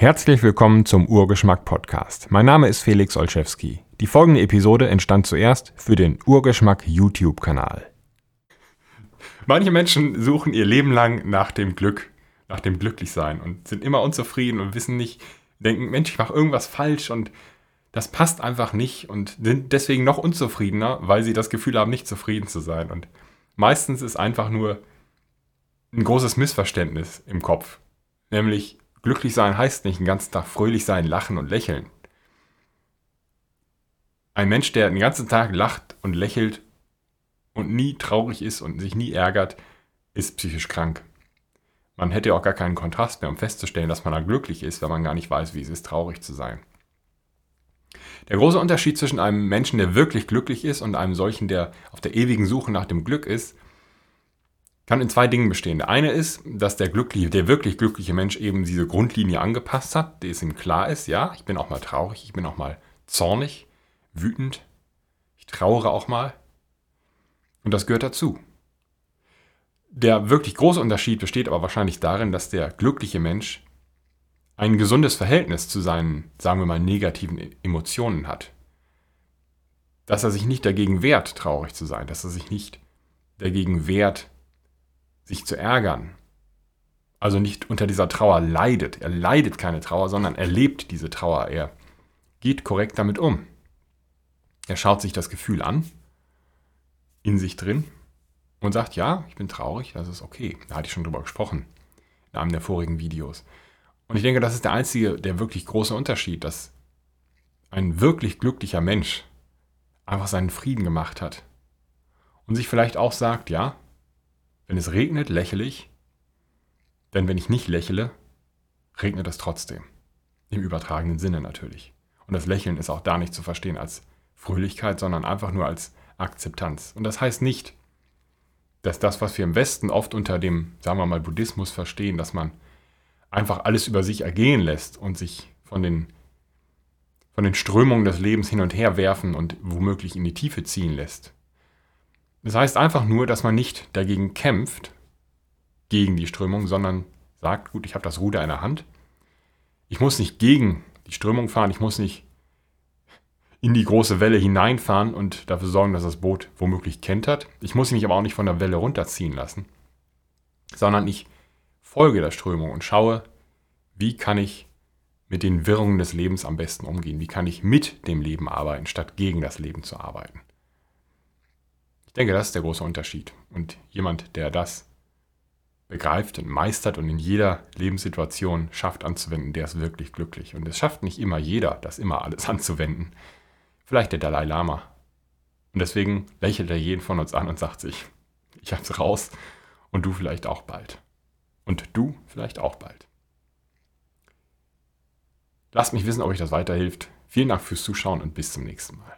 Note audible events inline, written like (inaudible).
Herzlich willkommen zum Urgeschmack Podcast. Mein Name ist Felix Olszewski. Die folgende Episode entstand zuerst für den Urgeschmack YouTube-Kanal. Manche Menschen suchen ihr Leben lang nach dem Glück, nach dem Glücklichsein und sind immer unzufrieden und wissen nicht, denken, Mensch, ich mache irgendwas falsch und das passt einfach nicht und sind deswegen noch unzufriedener, weil sie das Gefühl haben, nicht zufrieden zu sein. Und meistens ist einfach nur ein großes Missverständnis im Kopf. Nämlich, glücklich sein heißt nicht den ganzen Tag fröhlich sein, lachen und lächeln. Ein Mensch, der den ganzen Tag lacht und lächelt und nie traurig ist und sich nie ärgert, ist psychisch krank. Man hätte auch gar keinen Kontrast mehr, um festzustellen, dass man da glücklich ist, wenn man gar nicht weiß, wie es ist, traurig zu sein. Der große Unterschied zwischen einem Menschen, der wirklich glücklich ist, und einem solchen, der auf der ewigen Suche nach dem Glück ist, kann in zwei Dingen bestehen. Der eine ist, dass der glückliche, der wirklich glückliche Mensch eben diese Grundlinie angepasst hat, die es ihm klar ist, ja, ich bin auch mal traurig, ich bin auch mal zornig, wütend, ich trauere auch mal. Und das gehört dazu. Der wirklich große Unterschied besteht aber wahrscheinlich darin, dass der glückliche Mensch ein gesundes Verhältnis zu seinen, sagen wir mal, negativen Emotionen hat. Dass er sich nicht dagegen wehrt, traurig zu sein, dass er sich nicht dagegen wehrt, sich zu ärgern. Also nicht unter dieser Trauer leidet. Er leidet keine Trauer, sondern er lebt diese Trauer. Er geht korrekt damit um. Er schaut sich das Gefühl an, in sich drin, und sagt, ja, ich bin traurig, das ist okay. Da hatte ich schon drüber gesprochen, in einem der vorigen Videos. Und ich denke, das ist der einzige, der wirklich große Unterschied, dass ein wirklich glücklicher Mensch einfach seinen Frieden gemacht hat. Und sich vielleicht auch sagt, ja, wenn es regnet, lächle ich, denn wenn ich nicht lächle, regnet es trotzdem. Im übertragenen Sinne natürlich. Und das Lächeln ist auch da nicht zu verstehen als Fröhlichkeit, sondern einfach nur als Akzeptanz. Und das heißt nicht, dass das, was wir im Westen oft unter dem, sagen wir mal, Buddhismus verstehen, dass man einfach alles über sich ergehen lässt und sich von den, von den Strömungen des Lebens hin und her werfen und womöglich in die Tiefe ziehen lässt. Das heißt einfach nur, dass man nicht dagegen kämpft, gegen die Strömung, sondern sagt, gut, ich habe das Ruder in der Hand. Ich muss nicht gegen die Strömung fahren, ich muss nicht in die große Welle hineinfahren und dafür sorgen, dass das Boot womöglich kentert. Ich muss mich aber auch nicht von der Welle runterziehen lassen, sondern ich folge der Strömung und schaue, wie kann ich mit den Wirrungen des Lebens am besten umgehen? Wie kann ich mit dem Leben arbeiten, statt gegen das Leben zu arbeiten? Denke, das ist der große Unterschied. Und jemand, der das begreift und meistert und in jeder Lebenssituation schafft anzuwenden, der ist wirklich glücklich. Und es schafft nicht immer jeder, das immer alles (laughs) anzuwenden. Vielleicht der Dalai Lama. Und deswegen lächelt er jeden von uns an und sagt sich, ich hab's raus und du vielleicht auch bald. Und du vielleicht auch bald. Lasst mich wissen, ob euch das weiterhilft. Vielen Dank fürs Zuschauen und bis zum nächsten Mal.